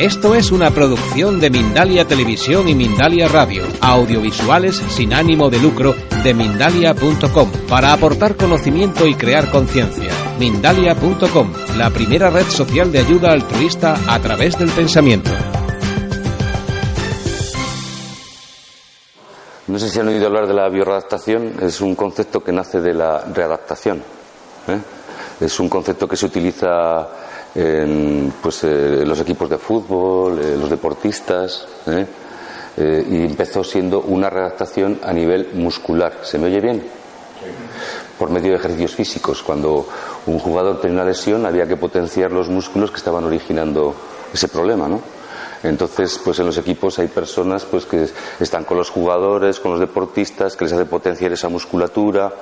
Esto es una producción de Mindalia Televisión y Mindalia Radio, audiovisuales sin ánimo de lucro de mindalia.com, para aportar conocimiento y crear conciencia. Mindalia.com, la primera red social de ayuda altruista a través del pensamiento. No sé si han oído hablar de la bioreadaptación, es un concepto que nace de la readaptación. ¿eh? Es un concepto que se utiliza en pues, eh, los equipos de fútbol, eh, los deportistas, ¿eh? Y empezó siendo una readaptación a nivel muscular. ¿Se me oye bien? Por medio de ejercicios físicos. Cuando un jugador tenía una lesión, había que potenciar los músculos que estaban originando ese problema, ¿no? Entonces, pues en los equipos hay personas pues que están con los jugadores, con los deportistas, que les hace potenciar esa musculatura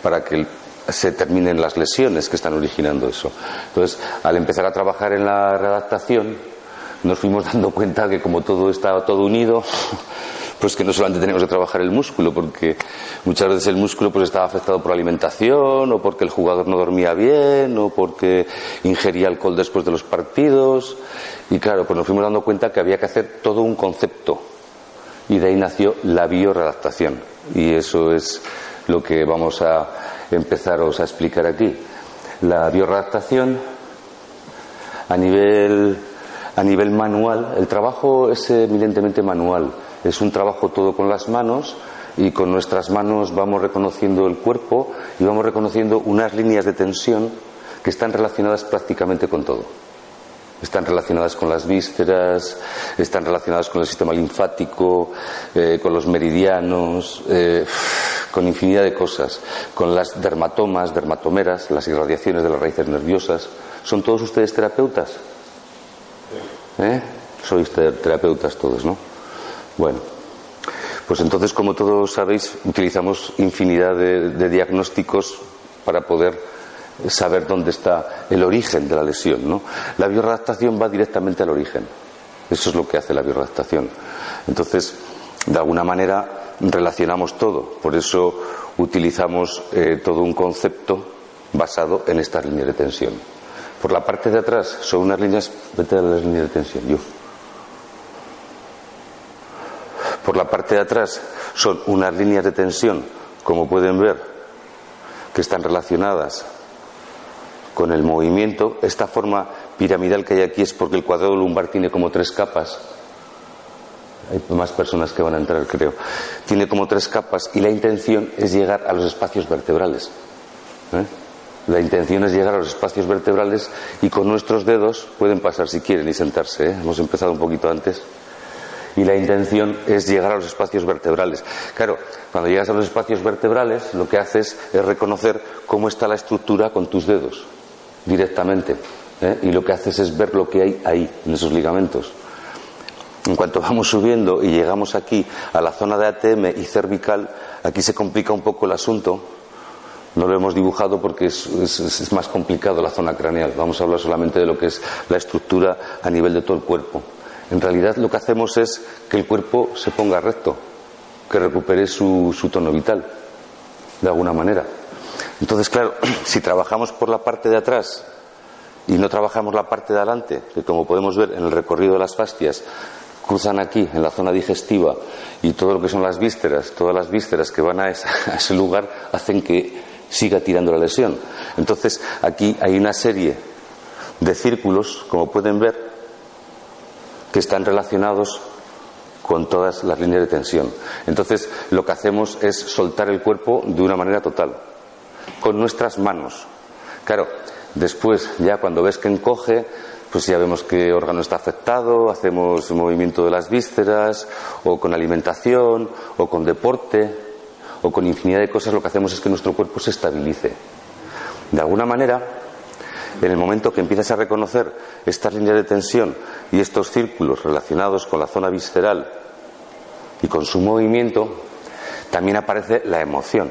para que se terminen las lesiones que están originando eso. Entonces, al empezar a trabajar en la redactación, nos fuimos dando cuenta que como todo estaba todo unido, pues que no solamente teníamos que trabajar el músculo, porque muchas veces el músculo pues estaba afectado por alimentación, o porque el jugador no dormía bien, o porque ingería alcohol después de los partidos. Y claro, pues nos fuimos dando cuenta que había que hacer todo un concepto. Y de ahí nació la bioredactación. Y eso es lo que vamos a empezaros a explicar aquí. La bioredactación a nivel a nivel manual, el trabajo es evidentemente manual, es un trabajo todo con las manos y con nuestras manos vamos reconociendo el cuerpo y vamos reconociendo unas líneas de tensión que están relacionadas prácticamente con todo. Están relacionadas con las vísceras, están relacionadas con el sistema linfático, eh, con los meridianos, eh, con infinidad de cosas, con las dermatomas, dermatomeras, las irradiaciones de las raíces nerviosas. ¿Son todos ustedes terapeutas? ¿Eh? Sois terapeutas todos, ¿no? Bueno, pues entonces, como todos sabéis, utilizamos infinidad de, diagnósticos para poder saber dónde está el origen de la lesión, ¿no? La bioredactación va directamente al origen. Eso es lo que hace la bioredactación. Entonces, de alguna manera, relacionamos todo. Por eso utilizamos eh, todo un concepto basado en estas líneas de tensión. Por la parte de atrás son unas líneas, vete a las líneas de tensión, yo. Por la parte de atrás son unas líneas de tensión, como pueden ver, que están relacionadas con el movimiento. Esta forma piramidal que hay aquí es porque el cuadrado lumbar tiene como tres capas. Hay más personas que van a entrar, creo. Tiene como tres capas y la intención es llegar a los espacios vertebrales. ¿eh? La intención es llegar a los espacios vertebrales y con nuestros dedos pueden pasar si quieren y sentarse. ¿eh? Hemos empezado un poquito antes. Y la intención es llegar a los espacios vertebrales. Claro, cuando llegas a los espacios vertebrales, lo que haces es reconocer cómo está la estructura con tus dedos, directamente. ¿eh? Y lo que haces es ver lo que hay ahí, en esos ligamentos. En cuanto vamos subiendo y llegamos aquí a la zona de ATM y cervical, aquí se complica un poco el asunto no lo hemos dibujado porque es, más complicado la zona craneal. Vamos a hablar solamente de lo que es la estructura a nivel de todo el cuerpo. En realidad lo que hacemos es que el cuerpo se ponga recto, que recupere su, su tono vital, de alguna manera. Entonces, claro, si trabajamos por la parte de atrás y no trabajamos la parte de adelante, que como podemos ver en el recorrido de las fascias, cruzan aquí, en la zona digestiva, y todo lo que son las vísceras, todas las vísceras que van a, ese lugar, hacen que siga tirando la lesión. Entonces, aquí hay una serie de círculos, como pueden ver, que están relacionados con todas las líneas de tensión. Entonces, lo que hacemos es soltar el cuerpo de una manera total, con nuestras manos. Claro, después, ya cuando ves que encoge, pues ya vemos qué órgano está afectado, hacemos movimiento de las vísceras, o con alimentación, o con deporte, o con infinidad de cosas, lo que hacemos es que nuestro cuerpo se estabilice. De alguna manera, en el momento que empiezas a reconocer estas líneas de tensión y estos círculos relacionados con la zona visceral y con su movimiento, también aparece la emoción.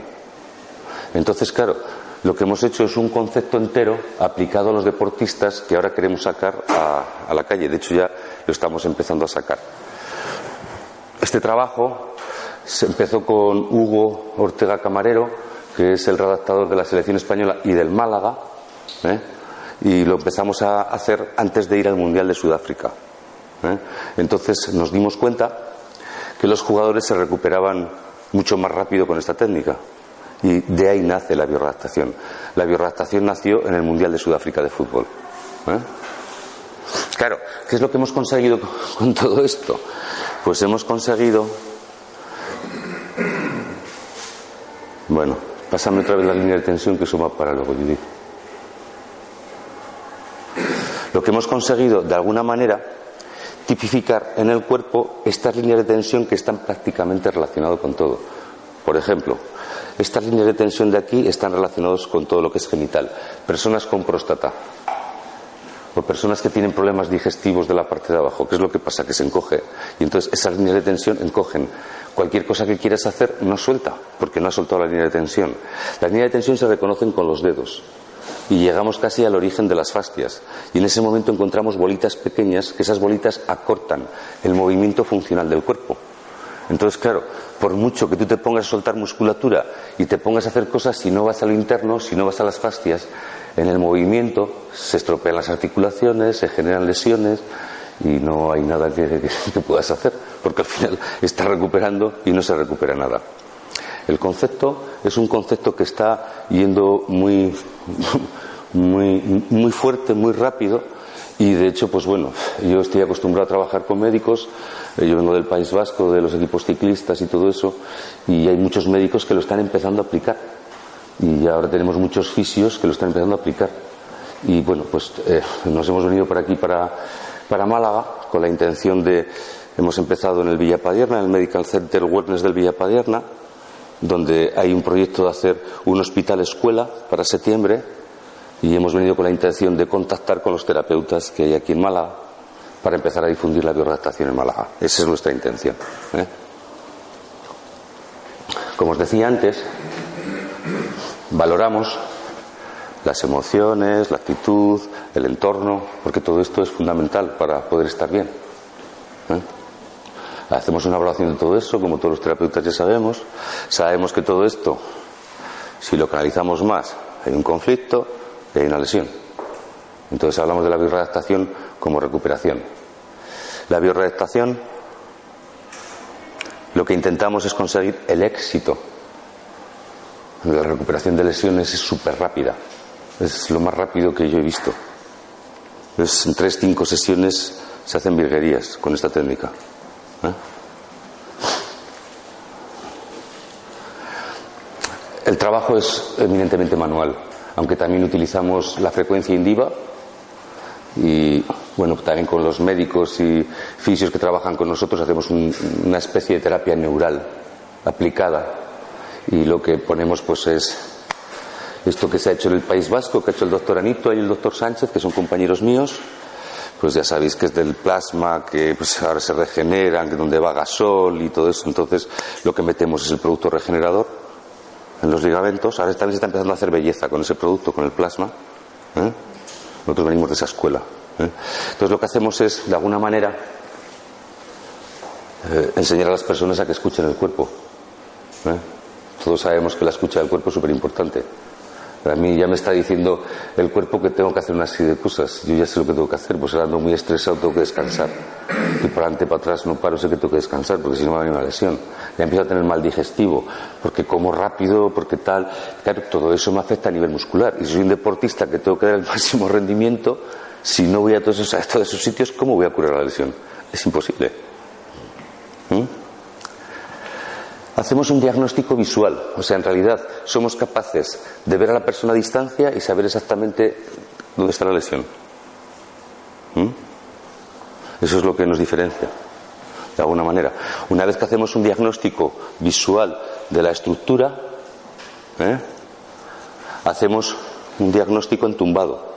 Entonces, claro, lo que hemos hecho es un concepto entero aplicado a los deportistas que ahora queremos sacar a, la calle. De hecho, ya lo estamos empezando a sacar. Este trabajo se empezó con Hugo Ortega Camarero, que es el redactador de la selección española y del Málaga, ¿eh? y lo empezamos a hacer antes de ir al Mundial de Sudáfrica. ¿eh? Entonces nos dimos cuenta que los jugadores se recuperaban mucho más rápido con esta técnica. Y de ahí nace la bioredactación. La bioredactación nació en el Mundial de Sudáfrica de Fútbol. ¿eh? Claro, ¿qué es lo que hemos conseguido con todo esto? Pues hemos conseguido. Bueno, pásame otra vez la línea de tensión que suma para luego, Judith. Lo que hemos conseguido, de alguna manera, tipificar en el cuerpo estas líneas de tensión que están prácticamente relacionadas con todo. Por ejemplo, estas líneas de tensión de aquí están relacionadas con todo lo que es genital. Personas con próstata o personas que tienen problemas digestivos de la parte de abajo. ¿Qué es lo que pasa? Que se encoge. Y entonces esas líneas de tensión encogen. Cualquier cosa que quieras hacer no suelta, porque no ha soltado la línea de tensión. Las líneas de tensión se reconocen con los dedos. Y llegamos casi al origen de las fascias. Y en ese momento encontramos bolitas pequeñas, que esas bolitas acortan el movimiento funcional del cuerpo. Entonces, claro, por mucho que tú te pongas a soltar musculatura y te pongas a hacer cosas, si no vas a lo interno, si no vas a las fascias, en el movimiento se estropean las articulaciones, se generan lesiones y no hay nada que, puedas hacer, porque al final estás recuperando y no se recupera nada. El concepto es un concepto que está yendo muy, muy, muy fuerte, muy rápido, y de hecho, pues bueno, yo estoy acostumbrado a trabajar con médicos yo vengo del País Vasco, de los equipos ciclistas y todo eso, y hay muchos médicos que lo están empezando a aplicar. Y ahora tenemos muchos fisios que lo están empezando a aplicar. Y bueno, pues eh, nos hemos venido por aquí para, para Málaga con la intención de. Hemos empezado en el Villapadierna, en el Medical Center Wellness del Villapadierna, donde hay un proyecto de hacer un hospital escuela para septiembre y hemos venido con la intención de contactar con los terapeutas que hay aquí en Málaga para empezar a difundir la bioredactación en Málaga. Esa es nuestra intención. ¿eh? Como os decía antes, valoramos las emociones, la actitud, el entorno, porque todo esto es fundamental para poder estar bien. ¿eh? Hacemos una evaluación de todo eso, como todos los terapeutas ya sabemos. Sabemos que todo esto, si lo canalizamos más, hay un conflicto y hay una lesión. Entonces hablamos de la bioredactación como recuperación. La bioredactación lo que intentamos es conseguir el éxito. La recuperación de lesiones es súper rápida. Es lo más rápido que yo he visto. Es, en tres, cinco sesiones se hacen virguerías con esta técnica. ¿eh? El trabajo es eminentemente manual, aunque también utilizamos la frecuencia indiva y bueno, también con los médicos y fisios que trabajan con nosotros hacemos una especie de terapia neural aplicada y lo que ponemos pues es esto que se ha hecho en el País Vasco, que ha hecho el doctor Anito y el doctor Sánchez, que son compañeros míos, pues ya sabéis que es del plasma, que pues ahora se regeneran, que donde va gasol y todo eso, entonces lo que metemos es el producto regenerador en los ligamentos, ahora también se está empezando a hacer belleza con ese producto, con el plasma. ¿eh? Nosotros venimos de esa escuela. ¿Eh? Entonces lo que hacemos es, de alguna manera, eh, enseñar a las personas a que escuchen el cuerpo. ¿eh? Todos sabemos que la escucha del cuerpo es súper importante. A mí ya me está diciendo el cuerpo que tengo que hacer una serie de cosas. Yo ya sé lo que tengo que hacer, pues ahora ando muy estresado, tengo que descansar. Y para adelante, para atrás no paro, sé que tengo que descansar, porque si no me va a venir una lesión. Ya empiezo a tener mal digestivo, porque como rápido, porque tal. Claro, todo eso me afecta a nivel muscular. Y soy un deportista que tengo que dar el máximo rendimiento, si no voy a todos esos, sitios, ¿cómo voy a curar la lesión? Es imposible. ¿Mm? hacemos un diagnóstico visual, o sea, en realidad somos capaces de ver a la persona a distancia y saber exactamente dónde está la lesión. ¿Mm? Eso es lo que nos diferencia, de alguna manera. Una vez que hacemos un diagnóstico visual de la estructura, ¿eh? hacemos un diagnóstico entumbado.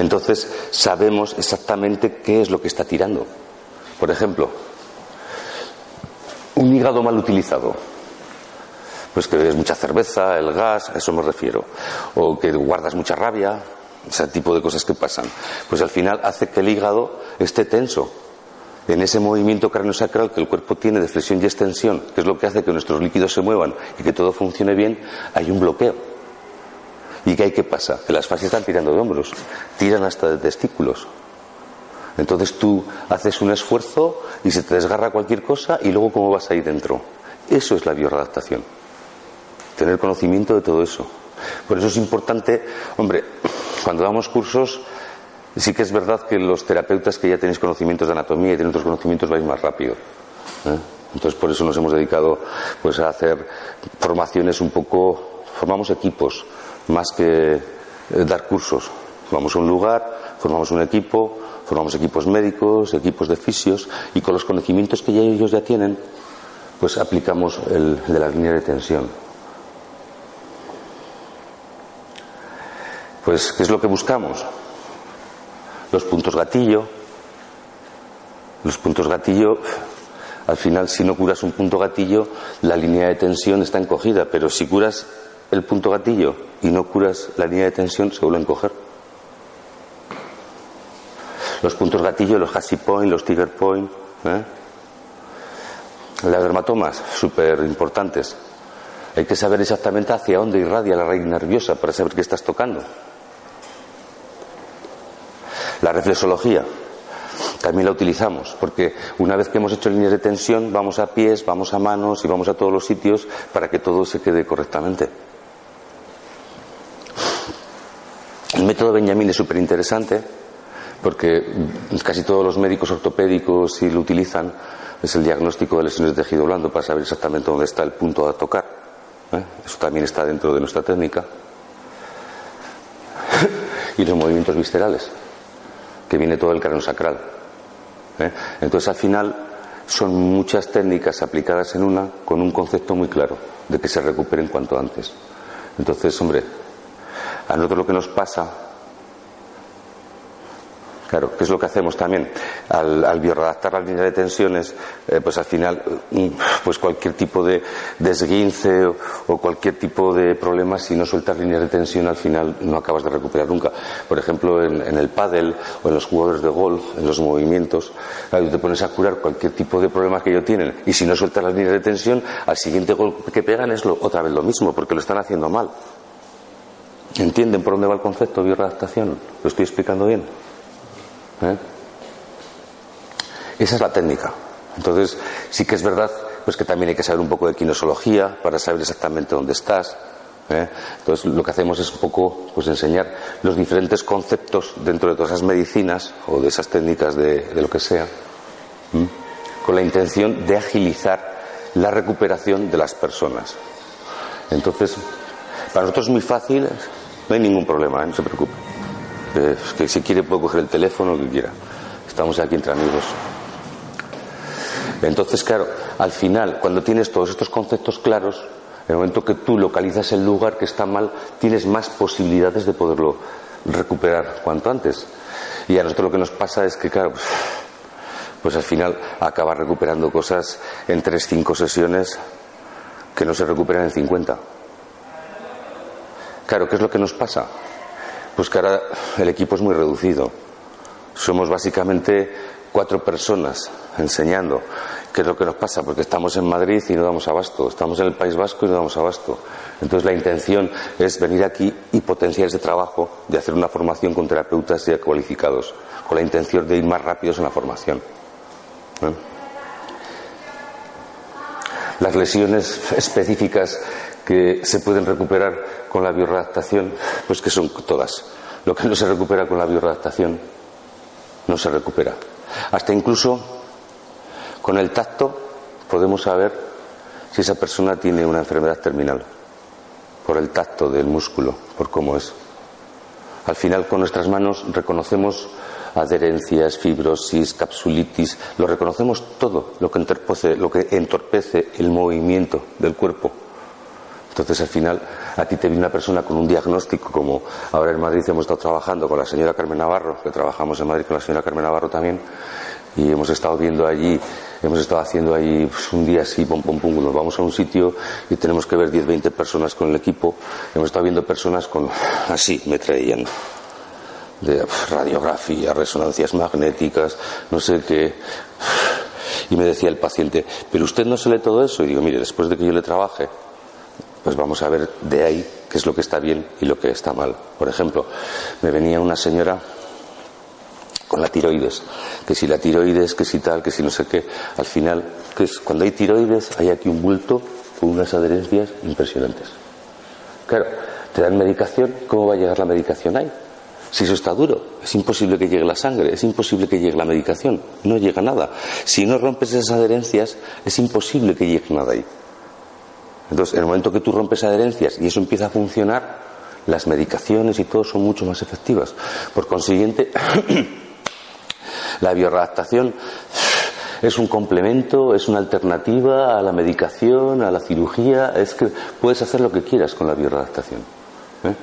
Entonces sabemos exactamente qué es lo que está tirando. Por ejemplo, un hígado mal utilizado. Pues que bebes mucha cerveza, el gas, a eso me refiero. O que guardas mucha rabia, ese tipo de cosas que pasan. Pues al final hace que el hígado esté tenso. En ese movimiento cráneo-sacral que el cuerpo tiene de flexión y extensión, que es lo que hace que nuestros líquidos se muevan y que todo funcione bien, hay un bloqueo. ¿Y qué hay que pasa? Que las fases están tirando de hombros, tiran hasta de testículos. Entonces tú haces un esfuerzo y se te desgarra cualquier cosa y luego cómo vas ahí dentro. Eso es la bioradaptación. Tener conocimiento de todo eso. Por eso es importante, hombre, cuando damos cursos, sí que es verdad que los terapeutas que ya tenéis conocimientos de anatomía y tienen otros conocimientos vais más rápido. ¿eh? Entonces por eso nos hemos dedicado pues a hacer formaciones un poco, formamos equipos más que eh, dar cursos. Vamos a un lugar, formamos un equipo, formamos equipos médicos, equipos de fisios y con los conocimientos que ya ellos ya tienen, pues aplicamos el de la línea de tensión. Pues, ¿qué es lo que buscamos? Los puntos gatillo. Los puntos gatillo, al final, si no curas un punto gatillo, la línea de tensión está encogida, pero si curas el punto gatillo y no curas la línea de tensión, se vuelve a encoger. Los puntos gatillo, los Hassi Point, los Tiger Point, ¿eh? las dermatomas, súper importantes. Hay que saber exactamente hacia dónde irradia la raíz nerviosa para saber qué estás tocando. La reflexología también la utilizamos, porque una vez que hemos hecho líneas de tensión, vamos a pies, vamos a manos y vamos a todos los sitios para que todo se quede correctamente. El método Benjamin es súper interesante porque casi todos los médicos ortopédicos si lo utilizan es el diagnóstico de lesiones de tejido blando para saber exactamente dónde está el punto a tocar. ¿eh? Eso también está dentro de nuestra técnica. y los movimientos viscerales que viene todo el cráneo sacral. ¿eh? Entonces, al final, son muchas técnicas aplicadas en una con un concepto muy claro de que se recuperen cuanto antes. Entonces, hombre, a nosotros lo que nos pasa Claro, ¿qué es lo que hacemos también? Al, al bioredactar la línea de tensiones, eh, pues al final, mm, pues cualquier tipo de desguince o, cualquier tipo de problema, si no sueltas líneas de tensión, al final no acabas de recuperar nunca. Por ejemplo, en, el pádel o en los jugadores de golf, en los movimientos, te pones a curar cualquier tipo de problema que ellos tienen y si no sueltas las líneas de tensión, al siguiente golpe que pegan es lo, otra vez lo mismo, porque lo están haciendo mal. ¿Entienden por dónde va el concepto de bioredactación? ¿Lo estoy explicando bien? ¿Eh? Esa es la técnica. Entonces, sí que es verdad pues que también hay que saber un poco de quinosología para saber exactamente dónde estás. ¿eh? Entonces, lo que hacemos es un poco pues enseñar los diferentes conceptos dentro de todas esas medicinas o de esas técnicas de, lo que sea, con la intención de agilizar la recuperación de las personas. Entonces, para nosotros es muy fácil, no hay ningún problema, ¿eh? no se preocupe. Que si quiere puedo coger el teléfono, lo que quiera. Estamos aquí entre amigos. Entonces, claro, al final, cuando tienes todos estos conceptos claros, en el momento que tú localizas el lugar que está mal, tienes más posibilidades de poderlo recuperar cuanto antes. Y a nosotros lo que nos pasa es que, claro, pues, pues al final acaba recuperando cosas en tres, cinco sesiones que no se recuperan en 50. Claro, ¿qué es lo que nos pasa? Pues que ahora el equipo es muy reducido. Somos básicamente cuatro personas enseñando. ¿Qué es lo que nos pasa? Porque estamos en Madrid y no damos abasto. Estamos en el País Vasco y no damos abasto. Entonces la intención es venir aquí y potenciar ese trabajo de hacer una formación con terapeutas ya cualificados, con la intención de ir más rápidos en la formación. ¿Eh? Las lesiones específicas que se pueden recuperar con la bioredactación, pues que son todas. Lo que no se recupera con la bioredactación no se recupera. Hasta incluso con el tacto podemos saber si esa persona tiene una enfermedad terminal, por el tacto del músculo, por cómo es. Al final con nuestras manos reconocemos adherencias, fibrosis, capsulitis, lo reconocemos todo, lo que, lo que entorpece el movimiento del cuerpo. Entonces, al final, a ti te viene una persona con un diagnóstico, como ahora en Madrid hemos estado trabajando con la señora Carmen Navarro, que trabajamos en Madrid con la señora Carmen Navarro también, y hemos estado viendo allí, hemos estado haciendo allí pues, un día así, pum, pum, pum, nos vamos a un sitio y tenemos que ver 10, 20 personas con el equipo, hemos estado viendo personas con, así, me traían, de radiografía, resonancias magnéticas, no sé qué. Y me decía el paciente, pero usted no se lee todo eso. Y digo, mire, después de que yo le trabaje, pues vamos a ver de ahí qué es lo que está bien y lo que está mal. Por ejemplo, me venía una señora con la tiroides, que si la tiroides, que si tal, que si no sé qué, al final, que es, cuando hay tiroides hay aquí un bulto con unas adherencias impresionantes. Claro, te dan medicación, ¿cómo va a llegar la medicación ahí? Si eso está duro, es imposible que llegue la sangre, es imposible que llegue la medicación, no llega nada. Si no rompes esas adherencias, es imposible que llegue nada ahí. Entonces, en el momento que tú rompes adherencias y eso empieza a funcionar, las medicaciones y todo son mucho más efectivas. Por consiguiente, la bioreadaptación es un complemento, es una alternativa a la medicación, a la cirugía, es que puedes hacer lo que quieras con la bioreadaptación. ¿eh?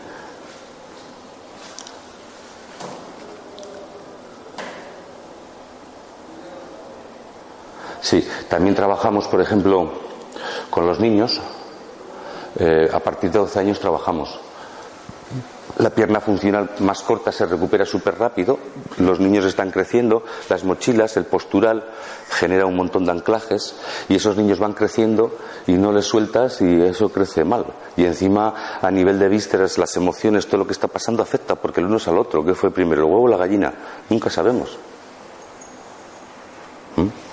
Sí, también trabajamos, por ejemplo, con los niños, eh, a partir de 12 años trabajamos. La pierna funcional más corta se recupera súper rápido, los niños están creciendo, las mochilas, el postural genera un montón de anclajes y esos niños van creciendo y no les sueltas y eso crece mal. Y encima a nivel de vísceras, las emociones, todo lo que está pasando afecta porque el uno es al otro. ¿Qué fue primero, el huevo o la gallina? Nunca sabemos. ¿Mm?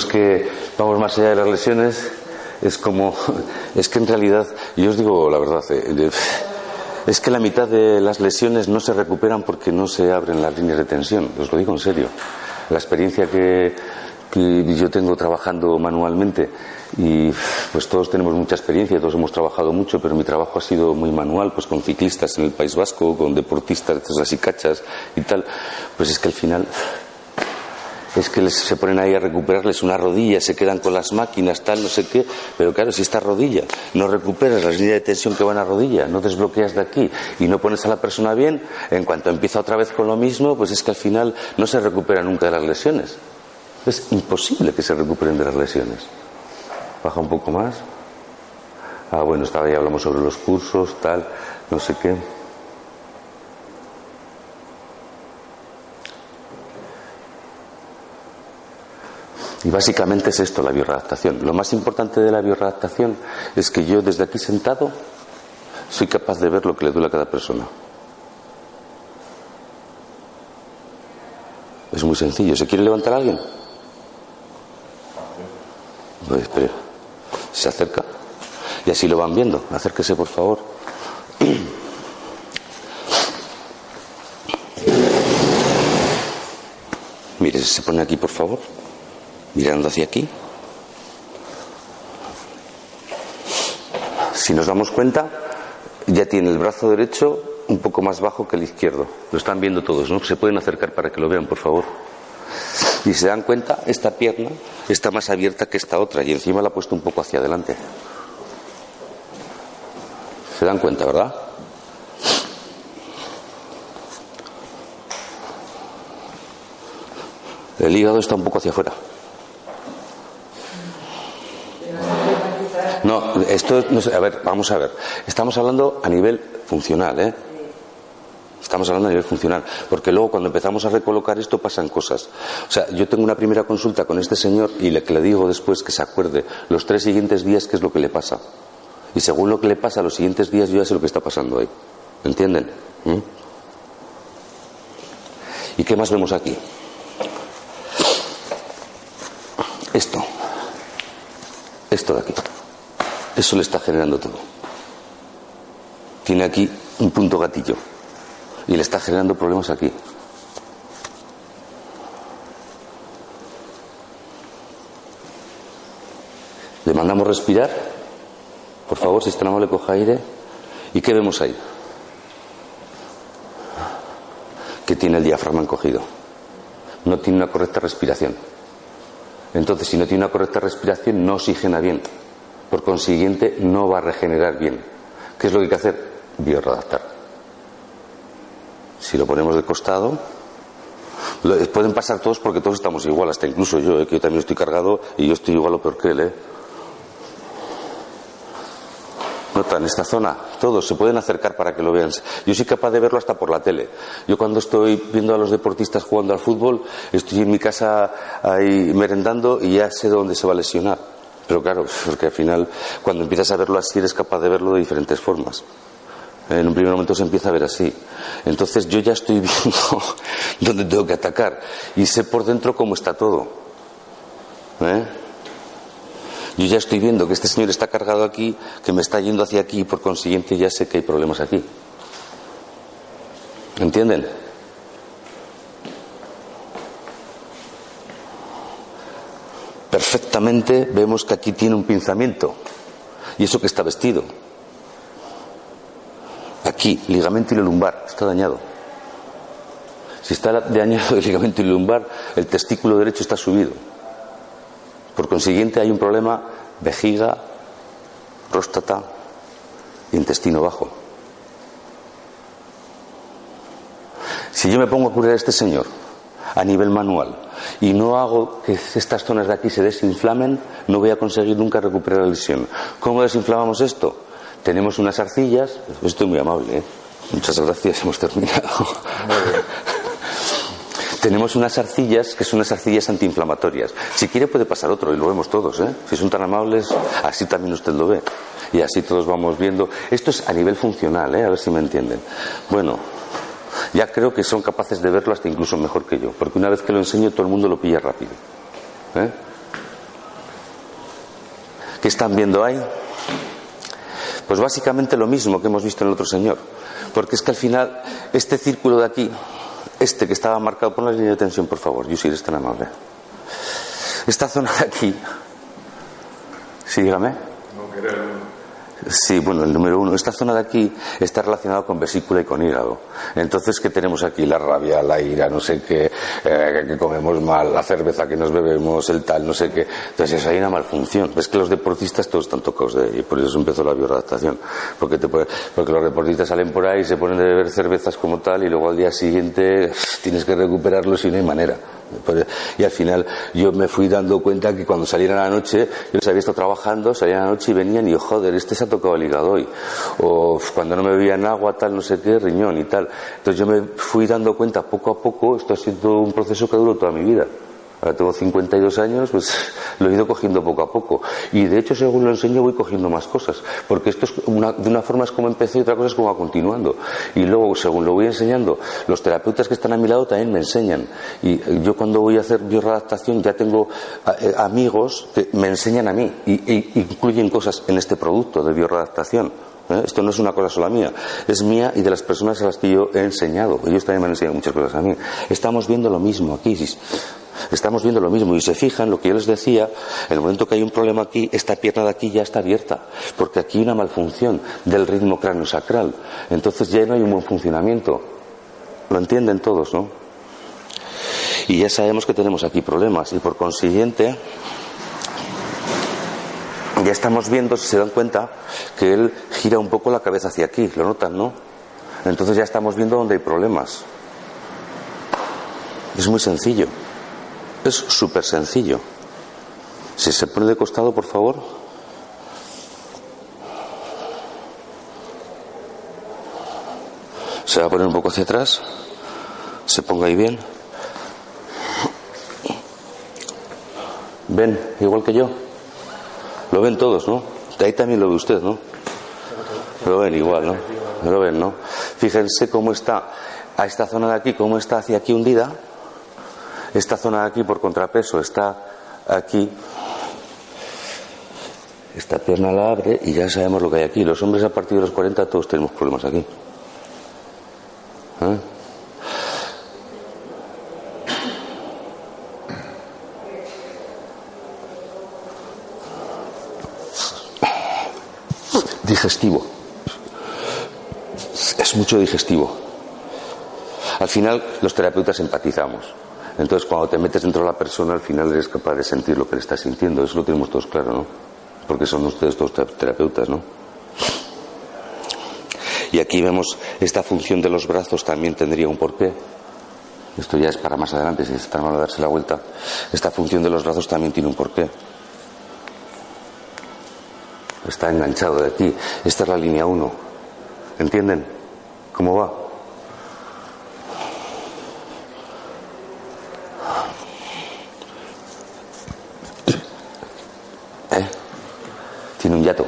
Ponemos que vamos más allá de las lesiones, es como, es que en realidad, yo os digo la verdad, eh, es que la mitad de las lesiones no se recuperan porque no se abren las líneas de tensión, os lo digo en serio. La experiencia que, que yo tengo trabajando manualmente y pues todos tenemos mucha experiencia, todos hemos trabajado mucho, pero mi trabajo ha sido muy manual, pues con ciclistas en el País Vasco, con deportistas, y cachas y tal, pues es que al final es que les, se ponen ahí a recuperarles una rodilla, se quedan con las máquinas, tal, no sé qué. Pero claro, si esta rodilla no recuperas las líneas de tensión que van a rodilla, no desbloqueas de aquí y no pones a la persona bien, en cuanto empieza otra vez con lo mismo, pues es que al final no se recupera nunca de las lesiones. Es imposible que se recuperen de las lesiones. Baja un poco más. Ah, bueno, estaba ahí, hablamos sobre los cursos, tal, no sé qué. Y básicamente es esto, la bioreadaptación. Lo más importante de la bioreadaptación es que yo desde aquí sentado soy capaz de ver lo que le duele a cada persona. Es muy sencillo. ¿Se quiere levantar alguien? Pues, se acerca y así lo van viendo. Acérquese, por favor. Mire, se pone aquí, por favor mirando hacia aquí. Si nos damos cuenta, ya tiene el brazo derecho un poco más bajo que el izquierdo. Lo están viendo todos, ¿no? Se pueden acercar para que lo vean, por favor. Y se dan cuenta, esta pierna está más abierta que esta otra y encima la ha puesto un poco hacia adelante. Se dan cuenta, ¿verdad? El hígado está un poco hacia afuera. No, esto, no a ver, vamos a ver. Estamos hablando a nivel funcional, ¿eh? Estamos hablando a nivel funcional, porque luego cuando empezamos a recolocar esto pasan cosas. O sea, yo tengo una primera consulta con este señor y le, que le digo después que se acuerde los tres siguientes días qué es lo que le pasa. Y según lo que le pasa los siguientes días yo ya sé lo que está pasando ahí. ¿Entienden? ¿Mm? ¿Y qué más vemos aquí? Esto. Esto de aquí. Eso le está generando todo. Tiene aquí un punto gatillo y le está generando problemas aquí. Le mandamos respirar. Por favor, si está amable, coja aire. ¿Y qué vemos ahí? tiene el diafragma encogido. No tiene una correcta respiración. Entonces, si no tiene una correcta respiración, no oxigena bien. Por consiguiente, no va a regenerar bien. ¿Qué es lo que hay que hacer? Bioredactar. Si lo ponemos de costado, pueden pasar todos porque todos estamos igual, hasta incluso yo, ¿eh? que yo también estoy cargado y yo estoy igual o peor que él. ¿eh? en esta zona, todos se pueden acercar para que lo vean. Yo soy capaz de verlo hasta por la tele. Yo cuando estoy viendo a los deportistas jugando al fútbol, estoy en mi casa ahí merendando y ya sé dónde se va a lesionar. Pero claro, porque al final, cuando empiezas a verlo así, eres capaz de verlo de diferentes formas. En un primer momento se empieza a ver así. Entonces yo ya estoy viendo dónde tengo que atacar y sé por dentro cómo está todo. ¿Eh? Yo ya estoy viendo que este señor está cargado aquí, que me está yendo hacia aquí y por consiguiente ya sé que hay problemas aquí. ¿Entienden? Perfectamente vemos que aquí tiene un pinzamiento. Y eso que está vestido. Aquí, ligamento y lumbar, está dañado. Si está dañado el ligamento y lumbar, el testículo derecho está subido. Por consiguiente, hay un problema vejiga, próstata, intestino bajo. Si yo me pongo a curar a este señor a nivel manual y no hago que estas zonas de aquí se desinflamen, no voy a conseguir nunca recuperar la lesión. ¿Cómo desinflamamos esto? Tenemos unas arcillas, estoy muy amable, ¿eh? muchas gracias, hemos terminado. Tenemos unas arcillas que son unas arcillas antiinflamatorias. Si quiere puede pasar otro y lo vemos todos, ¿eh? Si son tan amables, así también usted lo ve. Y así todos vamos viendo. Esto es a nivel funcional, ¿eh? A ver si me entienden. Bueno, ya creo que son capaces de verlo hasta incluso mejor que yo, porque una vez que lo enseño todo el mundo lo pilla rápido. ¿eh? ¿Qué están viendo ahí? Pues básicamente lo mismo que hemos visto en el otro señor, porque es que al final este círculo de aquí este que estaba marcado, por la línea de tensión, por favor, yo eres tan amable. Esta zona de aquí. Sí, dígame. Sí, bueno, el número uno. Esta zona de aquí está relacionada con vesícula y con hígado. Entonces, ¿qué tenemos aquí? La rabia, la ira, no sé qué, eh, que comemos mal, la cerveza que nos bebemos, el tal, no sé qué. Entonces, hay una malfunción. Ves que los deportistas todos están tocados de y por eso empezó la bioadaptación. Porque, te porque los deportistas salen por ahí, se ponen de beber cervezas como tal y luego al día siguiente tienes que recuperarlos y no hay manera. Y al final yo me fui dando cuenta que cuando salían a la noche, yo les había estado trabajando, salían a la noche y venían y joder, este se ha tocado el hígado hoy. O cuando no me bebían agua, tal, no sé qué, riñón y tal. Entonces yo me fui dando cuenta poco a poco, esto ha sido un proceso que duró toda mi vida. Ahora tengo 52 años, pues lo he ido cogiendo poco a poco. Y de hecho, según lo enseño, voy cogiendo más cosas. Porque esto es una, de una forma es como empecé y otra cosa es como va continuando. Y luego, según lo voy enseñando, los terapeutas que están a mi lado también me enseñan. Y yo cuando voy a hacer bioredactación ya tengo eh, amigos que me enseñan a mí y, e incluyen cosas en este producto de bioredactación. ¿Eh? Esto no es una cosa sola mía, es mía y de las personas a las que yo he enseñado. Ellos también me han enseñado muchas cosas a mí. Estamos viendo lo mismo aquí. Estamos viendo lo mismo y se fijan lo que yo les decía, en el momento que hay un problema aquí, esta pierna de aquí ya está abierta, porque aquí hay una malfunción del ritmo cráneo-sacral. Entonces ya no hay un buen funcionamiento. Lo entienden todos, ¿no? Y ya sabemos que tenemos aquí problemas y por consiguiente ya estamos viendo, si se dan cuenta, que él gira un poco la cabeza hacia aquí, lo notan, ¿no? Entonces ya estamos viendo dónde hay problemas. Es muy sencillo. Es súper sencillo. Si se pone de costado, por favor. Se va a poner un poco hacia atrás. Se ponga ahí bien. Ven, igual que yo. Lo ven todos, ¿no? Ahí también lo ve usted, ¿no? Lo ven igual, ¿no? Lo ven, ¿no? Fíjense cómo está a esta zona de aquí, cómo está hacia aquí hundida esta zona de aquí, por contrapeso, está aquí. Esta pierna la abre y ya sabemos lo que hay aquí. Los hombres a partir de los 40 todos tenemos problemas aquí. ¿Eh? Digestivo. Es mucho digestivo. Al final, los terapeutas empatizamos. Entonces, cuando te metes dentro de la persona, al final eres capaz de sentir lo que le está sintiendo. Eso lo tenemos todos claro, ¿no? Porque son ustedes todos terapeutas, ¿no? Y aquí vemos esta función de los brazos también tendría un porqué. Esto ya es para más adelante, si están a darse la vuelta. Esta función de los brazos también tiene un porqué. Está enganchado de aquí. Esta es la línea 1. ¿Entienden? ¿Cómo va? ¿Eh? Tiene un yato.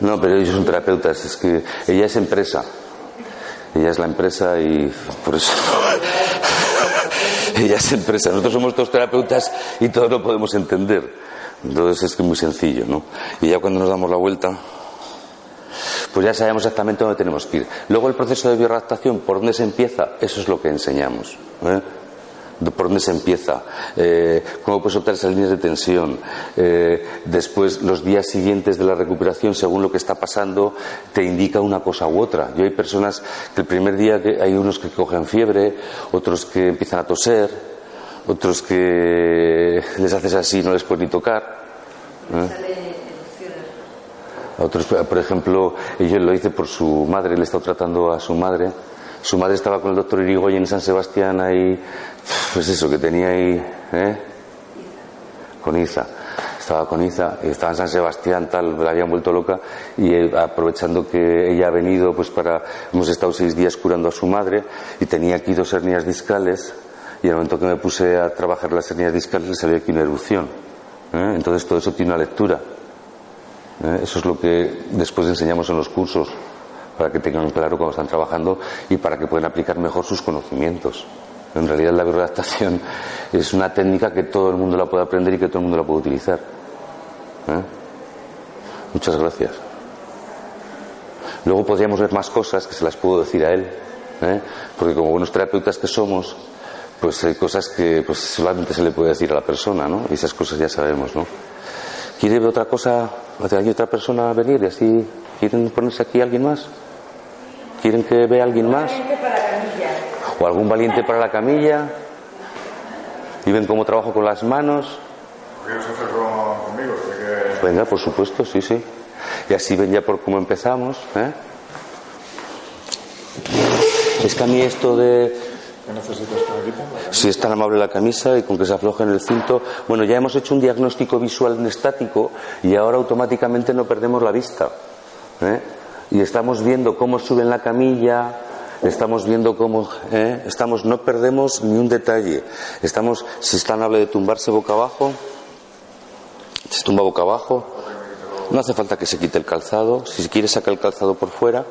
No, pero ellos son terapeutas. Es que ella es empresa. Ella es la empresa y por eso. ella es empresa. Nosotros somos todos terapeutas y todos lo podemos entender. Entonces es que es muy sencillo, ¿no? Y ya cuando nos damos la vuelta, pues ya sabemos exactamente dónde tenemos que ir. Luego el proceso de bioadaptación, ¿por dónde se empieza? Eso es lo que enseñamos. ¿eh? por dónde se empieza, eh, cómo puedes optar esas líneas de tensión. Eh, después, los días siguientes de la recuperación, según lo que está pasando, te indica una cosa u otra. Yo hay personas que el primer día que hay unos que cogen fiebre, otros que empiezan a toser, otros que les haces así y no les puedes ni tocar. ¿eh? Otros, por ejemplo, yo lo hice por su madre, le he estado tratando a su madre su madre estaba con el doctor Irigoyen en San Sebastián ahí, pues eso, que tenía ahí, ¿eh? Con Iza. Estaba con Iza, estaba en San Sebastián, tal, la habían vuelto loca y aprovechando que ella ha venido, pues para, hemos estado seis días curando a su madre y tenía aquí dos hernias discales y al momento que me puse a trabajar las hernias discales le salió aquí una erupción. ¿eh? Entonces todo eso tiene una lectura. ¿eh? Eso es lo que después enseñamos en los cursos para que tengan claro cómo están trabajando y para que puedan aplicar mejor sus conocimientos. En realidad la bioredactación es una técnica que todo el mundo la puede aprender y que todo el mundo la puede utilizar. ¿Eh? Muchas gracias. Luego podríamos ver más cosas que se las puedo decir a él, ¿eh? porque como buenos terapeutas que somos, pues hay cosas que pues, solamente se le puede decir a la persona, ¿no? Y esas cosas ya sabemos, ¿no? ¿Quiere ver otra cosa? ¿Hay otra persona a venir y así quieren ponerse aquí alguien más? ¿Quieren que vea alguien más? ¿O algún valiente para la camilla? ¿Y ven cómo trabajo con las manos? conmigo? Venga, por supuesto, sí, sí. Y así ven ya por cómo empezamos. ¿eh? Es que a mí esto de... Si es tan amable la camisa y con que se afloje en el cinto. Bueno, ya hemos hecho un diagnóstico visual estático y ahora automáticamente no perdemos la vista. ¿eh? y estamos viendo cómo sube en la camilla, estamos viendo cómo ¿eh? estamos, no perdemos ni un detalle. Estamos, si están habla de tumbarse boca abajo, se tumba boca abajo, no hace falta que se quite el calzado, si quiere sacar el calzado por fuera.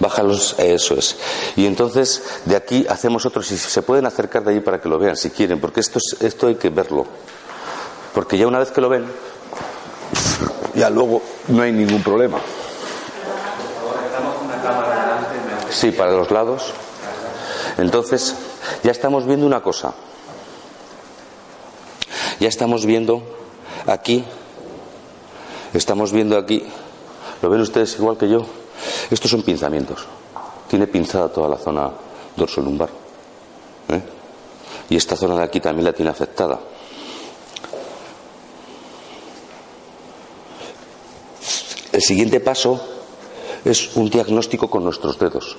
Bájalos, eso es. Y entonces de aquí hacemos otros, y se pueden acercar de allí para que lo vean si quieren, porque esto, esto hay que verlo. Porque ya una vez que lo ven, ya luego no hay ningún problema. Sí, para los lados. Entonces, ya estamos viendo una cosa. Ya estamos viendo aquí, estamos viendo aquí, ¿lo ven ustedes igual que yo? Estos son pinzamientos. Tiene pinzada toda la zona dorso-lumbar. ¿eh? Y esta zona de aquí también la tiene afectada. El siguiente paso es un diagnóstico con nuestros dedos.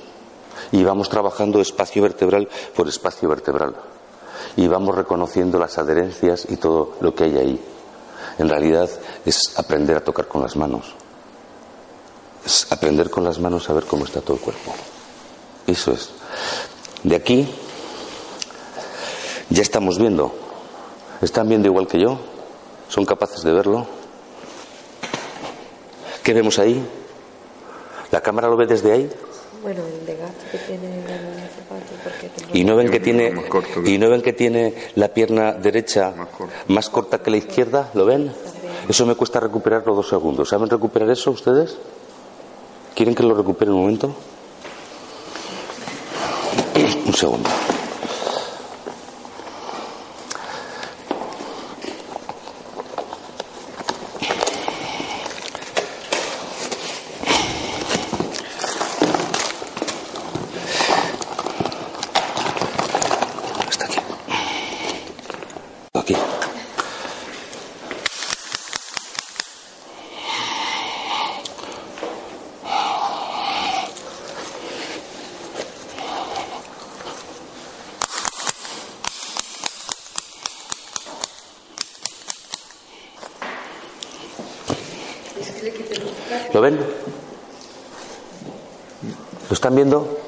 Y vamos trabajando espacio vertebral por espacio vertebral. Y vamos reconociendo las adherencias y todo lo que hay ahí. En realidad es aprender a tocar con las manos. Es aprender con las manos a ver cómo está todo el cuerpo. Eso es. De aquí ya estamos viendo. ¿Están viendo igual que yo? ¿Son capaces de verlo? ¿Qué vemos ahí? ¿La cámara lo ve desde ahí? Bueno, el desgaste que tiene el zapato porque y no ven que tiene y no ven que tiene la pierna derecha más corta que la izquierda, ¿lo ven? Eso me cuesta recuperarlo dos segundos. ¿Saben recuperar eso ustedes? ¿Quieren que lo recupere un momento? Un segundo. Está aquí. Aquí. ¿Lo ven? ¿Lo están viendo?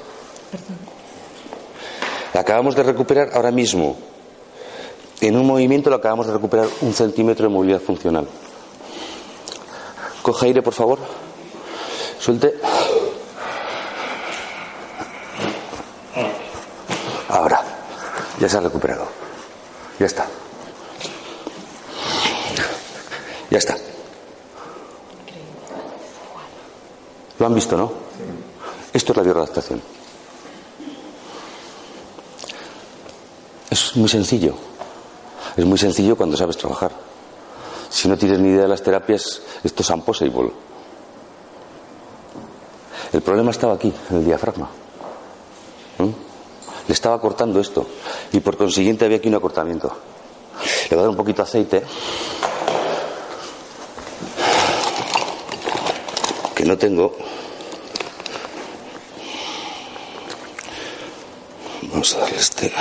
Acabamos de recuperar ahora mismo, en un movimiento lo acabamos de recuperar un centímetro de movilidad funcional. Coge aire, por favor. Suelte. Ahora, ya se ha recuperado. Ya está. Ya está. Lo han visto, ¿no? Esto es la bioadaptación. Es muy sencillo. Es muy sencillo cuando sabes trabajar. Si no tienes ni idea de las terapias, esto es imposible. El problema estaba aquí, en el diafragma. ¿Mm? Le estaba cortando esto y por consiguiente había aquí un acortamiento. Le voy a dar un poquito de aceite. Que no tengo. Vamos a darle este.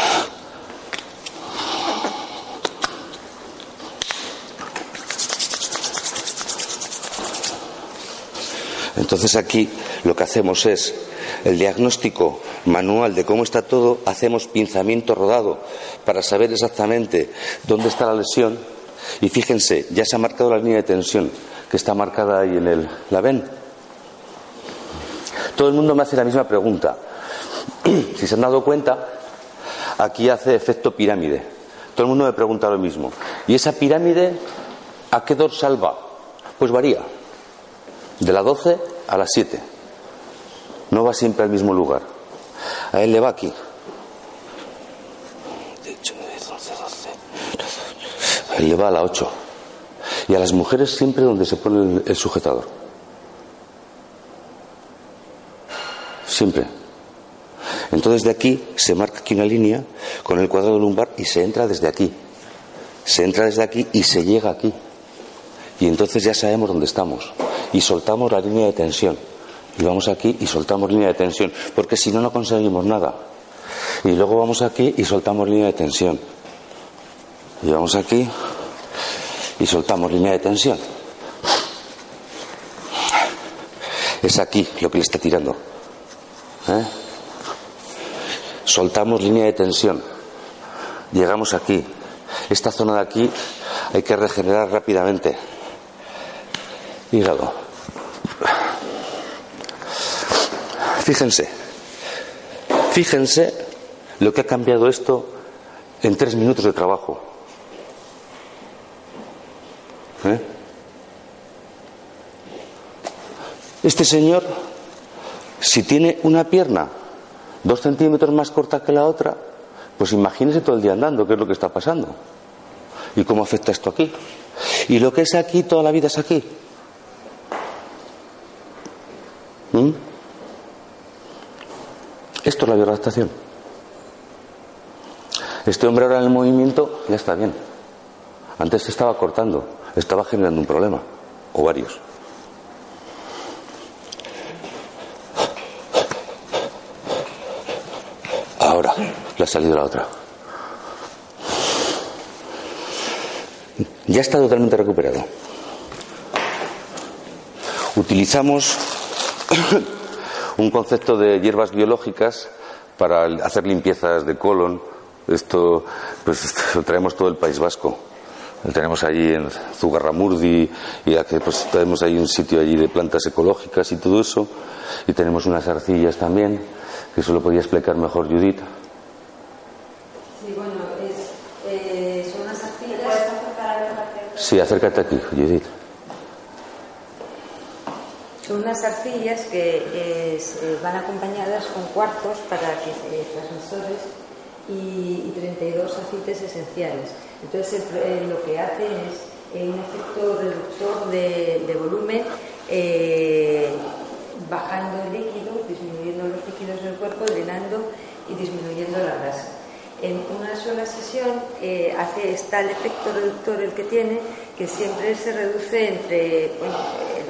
Entonces aquí lo que hacemos es el diagnóstico manual de cómo está todo, hacemos pinzamiento rodado para saber exactamente dónde está la lesión y fíjense, ya se ha marcado la línea de tensión que está marcada ahí en el... ¿La ven? Todo el mundo me hace la misma pregunta. si se han dado cuenta, aquí hace efecto pirámide. Todo el mundo me pregunta lo mismo. ¿Y esa pirámide a qué dorsal va? Pues varía. De la 12 a las 7. No va siempre al mismo lugar. A él le va aquí. A él le va a la 8. Y a las mujeres siempre donde se pone el, el sujetador. Siempre. Entonces de aquí se marca aquí una línea con el cuadrado lumbar y se entra desde aquí. Se entra desde aquí y se llega aquí. Y entonces ya sabemos dónde estamos. Y soltamos la línea de tensión. Y vamos aquí y soltamos línea de tensión. Porque si no, no conseguimos nada. Y luego vamos aquí y soltamos línea de tensión. Y vamos aquí y soltamos línea de tensión. Es aquí lo que le está tirando. ¿Eh? Soltamos línea de tensión. Llegamos aquí. Esta zona de aquí hay que regenerar rápidamente. Hígado. Fíjense. Fíjense lo que ha cambiado esto en tres minutos de trabajo. ¿Eh? Este señor, si tiene una pierna dos centímetros más corta que la otra, pues imagínese todo el día andando, qué es lo que está pasando. ¿Y cómo afecta esto aquí? Y lo que es aquí, toda la vida es aquí. ¿Mm? Esto es la bioadaptación. Este hombre ahora en el movimiento ya está bien. Antes se estaba cortando, estaba generando un problema, o varios. Ahora le ha salido la otra. Ya está totalmente recuperado. Utilizamos un concepto de hierbas biológicas para hacer limpiezas de colon. Esto, pues, lo traemos todo el País Vasco. Lo tenemos allí en Zugarramurdi y pues, tenemos ahí un sitio allí de plantas ecológicas y todo eso. Y tenemos unas arcillas también, que eso lo podía explicar mejor Judith. Sí, bueno, es, eh, son unas arcillas. Sí, acércate aquí, Judith. Son unas arcillas que eh, se- van acompañadas con cuartos para que eh, transmisores y, y 32 aceites esenciales. Entonces, eh, lo que hacen es eh, un efecto reductor de, volumen, eh, bajando el líquido, disminuyendo los líquidos del cuerpo, drenando y disminuyendo la grasa. En una sola sesión eh, hace está el efecto reductor el que tiene, que siempre se reduce entre, bueno,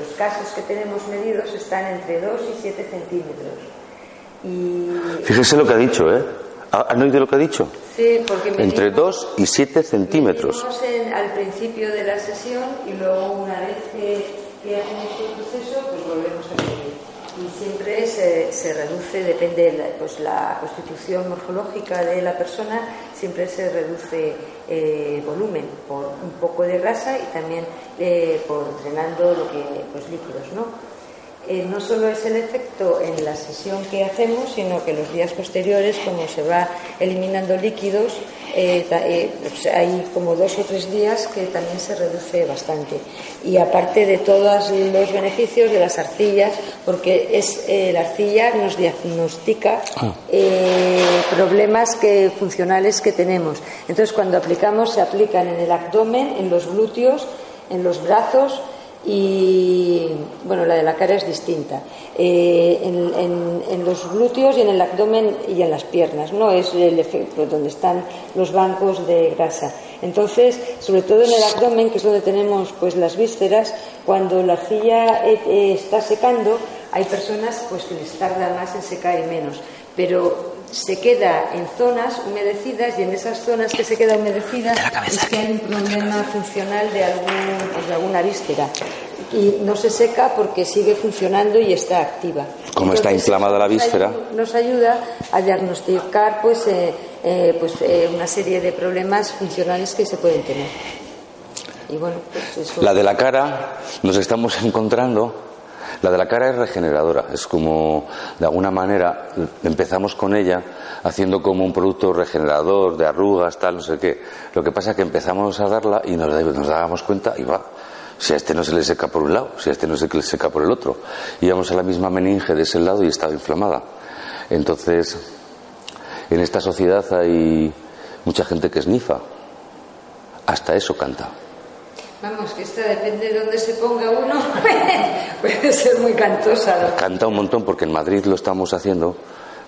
los casos que tenemos medidos están entre 2 y 7 centímetros. Y Fíjense lo que ha dicho, ¿eh? ¿Ha- ¿Han oído lo que ha dicho? sí, porque medimos- Entre 2 y 7 centímetros. en- al principio de la sesión y luego una vez que que hacemos el proceso, pues volvemos a. Y siempre se, se reduce, depende de la, pues la constitución morfológica de la persona, siempre se reduce eh, volumen por un poco de grasa y también eh, por drenando lo que, pues líquidos, ¿no? Eh, no solo es el efecto en la sesión que hacemos, sino que los días posteriores, como se va eliminando líquidos, eh, eh, pues hay como dos o tres días que también se reduce bastante. Y aparte de todos los beneficios de las arcillas, porque es la arcilla nos diagnostica Ah. problemas que, funcionales que tenemos. Entonces, cuando aplicamos, se aplican en el abdomen, en los glúteos, en los brazos y bueno, la de la cara es distinta. Eh, en, los glúteos y en el abdomen y en las piernas, no es el efecto donde están los bancos de grasa. Entonces, sobre todo en el abdomen, que es donde tenemos pues las vísceras, cuando la arcilla eh, eh, está secando, hay personas pues que les tarda más en secar y menos, pero se queda en zonas humedecidas y en esas zonas que se queda humedecida es que hay un problema funcional de, algún, pues, de alguna víscera y no se seca porque sigue funcionando y está activa. Como está inflamada la víscera. Nos ayuda a diagnosticar pues, eh, eh, pues eh, una serie de problemas funcionales que se pueden tener. Y bueno, pues eso. La de la cara nos estamos encontrando. La de la cara es regeneradora, es como, de alguna manera, empezamos con ella haciendo como un producto regenerador de arrugas, tal, no sé qué. Lo que pasa es que empezamos a darla y nos, dábamos cuenta, y va, si a este no se le seca por un lado, si a este no se le seca por el otro. Íbamos a la misma meninge de ese lado y estaba inflamada. Entonces, en esta sociedad hay mucha gente que esnifa. Hasta eso canta. Vamos, que esta depende de dónde se ponga uno, puede ser muy cantosa. ¿no? Canta un montón porque en Madrid lo estamos haciendo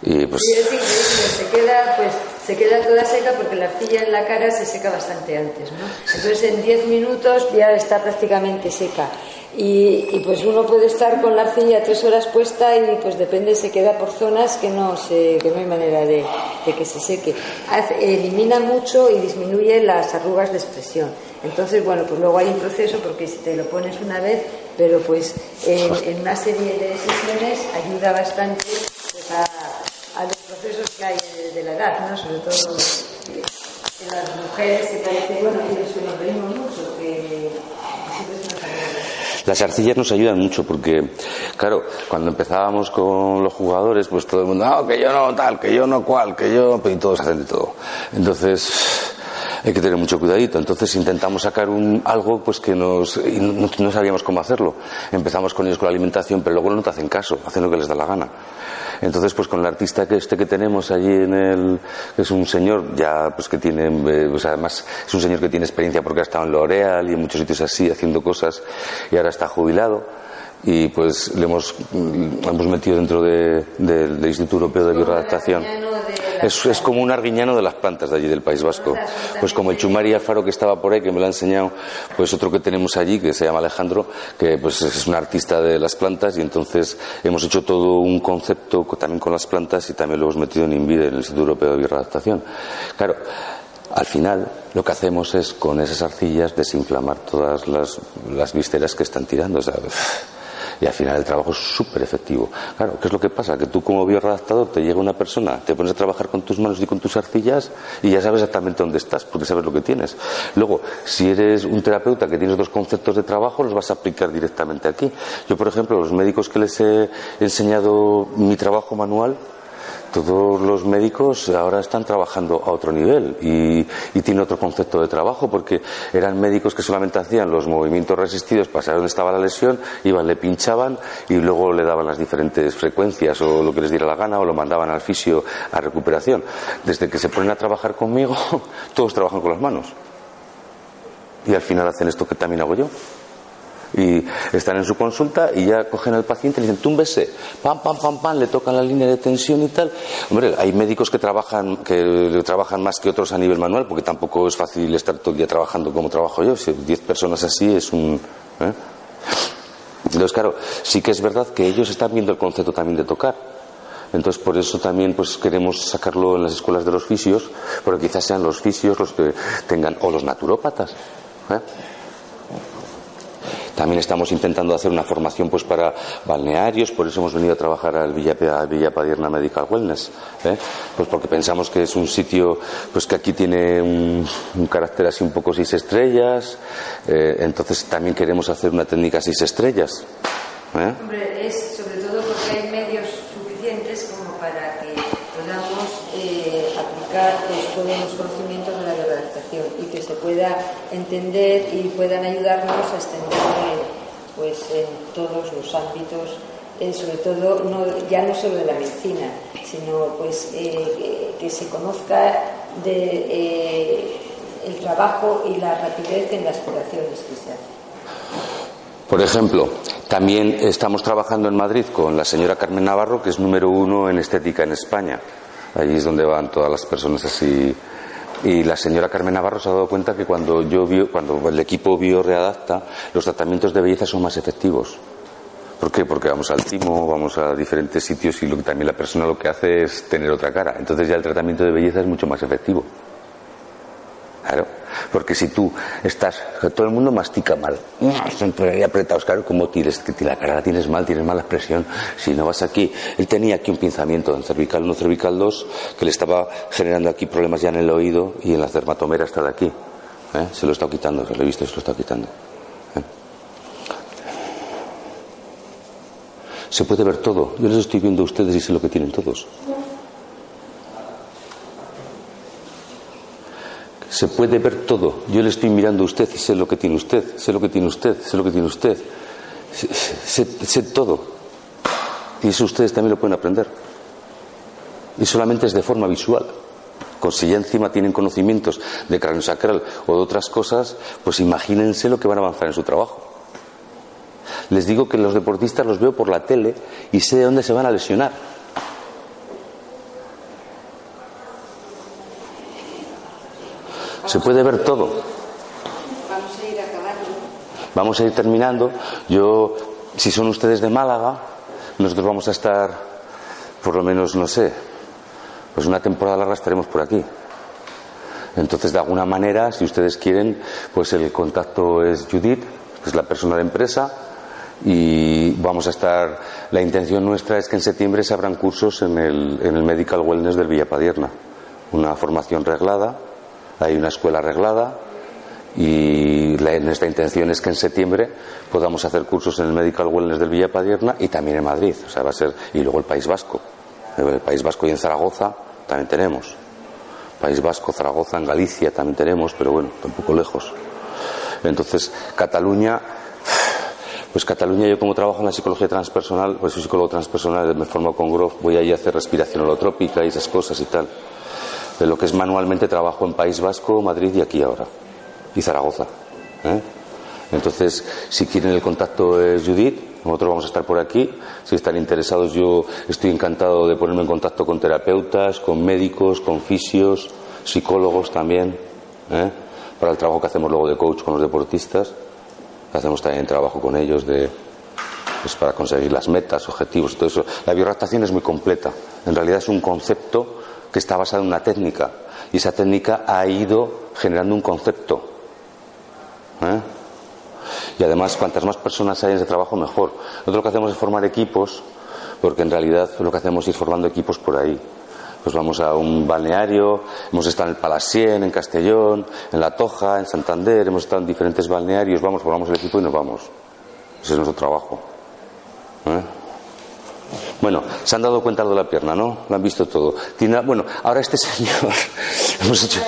y pues increíble, se queda, pues, se queda toda seca porque la arcilla en la cara se seca bastante antes, ¿no? Entonces en 10 minutos ya está prácticamente seca. Y, y, pues uno puede estar con la arcilla tres horas puesta y pues depende, se queda por zonas que no, se, que no hay manera de, de que se seque. Elimina mucho y disminuye las arrugas de expresión. Entonces, bueno, pues luego hay un proceso porque si te lo pones una vez, pero pues en, en una serie de sesiones ayuda bastante pues, a, los procesos que hay de, la edad, ¿no? Sobre todo en las mujeres que parece, bueno, que nos reímos mucho, que las arcillas nos ayudan mucho porque, claro, cuando empezábamos con los jugadores, pues todo el mundo, no, que yo no tal, que yo no cual, que yo, y todos hacen de todo. Entonces, hay que tener mucho cuidadito. Entonces intentamos sacar un, algo pues que nos, no, no sabíamos cómo hacerlo. Empezamos con ellos con la alimentación, pero luego no te hacen caso, hacen lo que les da la gana. Entonces, pues con el artista que este que tenemos allí en el, que es un señor ya pues que tiene, eh, pues además es un señor que tiene experiencia porque ha estado en L'Oreal y en muchos sitios así haciendo cosas y ahora está jubilado y pues le hemos, mm, hemos metido dentro de- del- del Instituto Europeo de Bioadaptación. Es, es como un arguiñano de las plantas de allí del País Vasco. Pues como el Chumari Alfaro que estaba por ahí, que me lo ha enseñado, pues otro que tenemos allí, que se llama Alejandro, que pues es un artista de las plantas y entonces hemos hecho todo un concepto co- también con las plantas y también lo hemos metido en INVIDE, en el Instituto Europeo de Bioadaptación. Claro, al final lo que hacemos es con esas arcillas desinflamar todas las, las vísceras que están tirando. o sea, y al final el trabajo es súper efectivo. Claro, ¿qué es lo que pasa? Que tú como bioredactador te llega una persona, te pones a trabajar con tus manos y con tus arcillas y ya sabes exactamente dónde estás, porque sabes lo que tienes. Luego, si eres un terapeuta que tienes otros conceptos de trabajo, los vas a aplicar directamente aquí. Yo, por ejemplo, los médicos que les he enseñado mi trabajo manual, todos los médicos ahora están trabajando a otro nivel y, y tienen otro concepto de trabajo porque eran médicos que solamente hacían los movimientos resistidos para saber dónde estaba la lesión, iban, le pinchaban y luego le daban las diferentes frecuencias o lo que les diera la gana o lo mandaban al fisio a recuperación. Desde que se ponen a trabajar conmigo, todos trabajan con las manos. Y al final hacen esto que también hago yo y están en su consulta y ya cogen al paciente y le dicen, túmbese, pam, pam, pam, pam, le tocan la línea de tensión y tal. Hombre, hay médicos que trabajan, que trabajan más que otros a nivel manual, porque tampoco es fácil estar todo el día trabajando como trabajo yo. Si 10 personas así es un... ¿eh? Entonces, claro, sí que es verdad que ellos están viendo el concepto también de tocar. Entonces, por eso también pues queremos sacarlo en las escuelas de los fisios, porque quizás sean los fisios los que tengan, o los naturópatas. ¿eh? También estamos intentando hacer una formación pues para balnearios, por eso hemos venido a trabajar al Villa, Villa Padierna Medical Wellness, ¿eh? pues porque pensamos que es un sitio pues que aquí tiene un, carácter así un poco seis estrellas, eh, entonces también queremos hacer una técnica seis estrellas. ¿eh? Hombre, es sobre todo porque hay medios suficientes como para que podamos aplicar pues, todos los conocimientos de la redactación y que se pueda entender y puedan ayudarnos a extender pues, en todos los ámbitos, eh, sobre todo no, ya no solo de la medicina, sino pues eh, que, se conozca de, eh, el trabajo y la rapidez en las curaciones que se hacen. Por ejemplo, también estamos trabajando en Madrid con la señora Carmen Navarro, que es número uno en estética en España. Allí es donde van todas las personas así y la señora Carmen Navarro se ha dado cuenta que cuando, yo cuando el equipo bioreadapta, los tratamientos de belleza son más efectivos. ¿Por qué? Porque vamos al timo, vamos a diferentes sitios y lo también la persona lo que hace es tener otra cara. Entonces ya el tratamiento de belleza es mucho más efectivo. Claro. Porque si tú estás, todo el mundo mastica mal, siempre ahí apretados, claro, como tienes, que la cara la tienes mal, tienes mala expresión. Si no vas aquí, él tenía aquí un pinzamiento en cervical 1, cervical 2, que le estaba generando aquí problemas ya en el oído y en la dermatomera está de aquí. ¿eh? Se lo está quitando, se lo he visto, se lo está quitando. ¿eh? Se puede ver todo. Yo les estoy viendo a ustedes y sé lo que tienen todos. Se puede ver todo. Yo le estoy mirando a usted y sé lo que tiene usted, sé lo que tiene usted, sé lo que tiene usted. Sé, todo. Y eso ustedes también lo pueden aprender. Y solamente es de forma visual. Con si ya encima tienen conocimientos de cráneo sacral o de otras cosas, pues imagínense lo que van a avanzar en su trabajo. Les digo que los deportistas los veo por la tele y sé de dónde se van a lesionar. Se puede ver todo. Vamos a ir acabando. Vamos a ir terminando. Yo, si son ustedes de Málaga, nosotros vamos a estar, por lo menos, no sé, pues una temporada larga estaremos por aquí. Entonces, de alguna manera, si ustedes quieren, pues el contacto es Judith, que es la persona de empresa, y vamos a estar. La intención nuestra es que en septiembre se abran cursos en el, en el Medical Wellness del Villapadierna, una formación reglada hay una escuela arreglada y nuestra intención es que en septiembre podamos hacer cursos en el Medical Wellness del Villa Padierna y también en Madrid, o sea, va a ser y luego el País Vasco. El País Vasco y en Zaragoza también tenemos. País Vasco, Zaragoza, en Galicia también tenemos, pero bueno, tampoco lejos. Entonces, Cataluña, pues Cataluña, yo como trabajo en la psicología transpersonal, pues soy psicólogo transpersonal, me formo con Grof, voy ahí a hacer respiración holotrópica y esas cosas y tal de lo que es manualmente trabajo en País Vasco, Madrid y aquí ahora, y Zaragoza. ¿eh? Entonces, si quieren el contacto es Judith, nosotros vamos a estar por aquí. Si están interesados, yo estoy encantado de ponerme en contacto con terapeutas, con médicos, con fisios, psicólogos también, ¿eh? para el trabajo que hacemos luego de coach con los deportistas. Hacemos también trabajo con ellos de, pues para conseguir las metas, objetivos, todo eso. La biorraptación es muy completa. En realidad es un concepto que está basada en una técnica y esa técnica ha ido generando un concepto. ¿eh? Y además, cuantas más personas hay en ese trabajo, mejor. Nosotros lo que hacemos es formar equipos, porque en realidad lo que hacemos es ir formando equipos por ahí. Pues vamos a un balneario, hemos estado en el Palasien, en Castellón, en La Toja, en Santander, hemos estado en diferentes balnearios, vamos, formamos el equipo y nos vamos. Ese es nuestro trabajo. ¿eh? Bueno, se han dado cuenta de la pierna, ¿no? Lo han visto todo. bueno, ahora este señor, hemos hecho,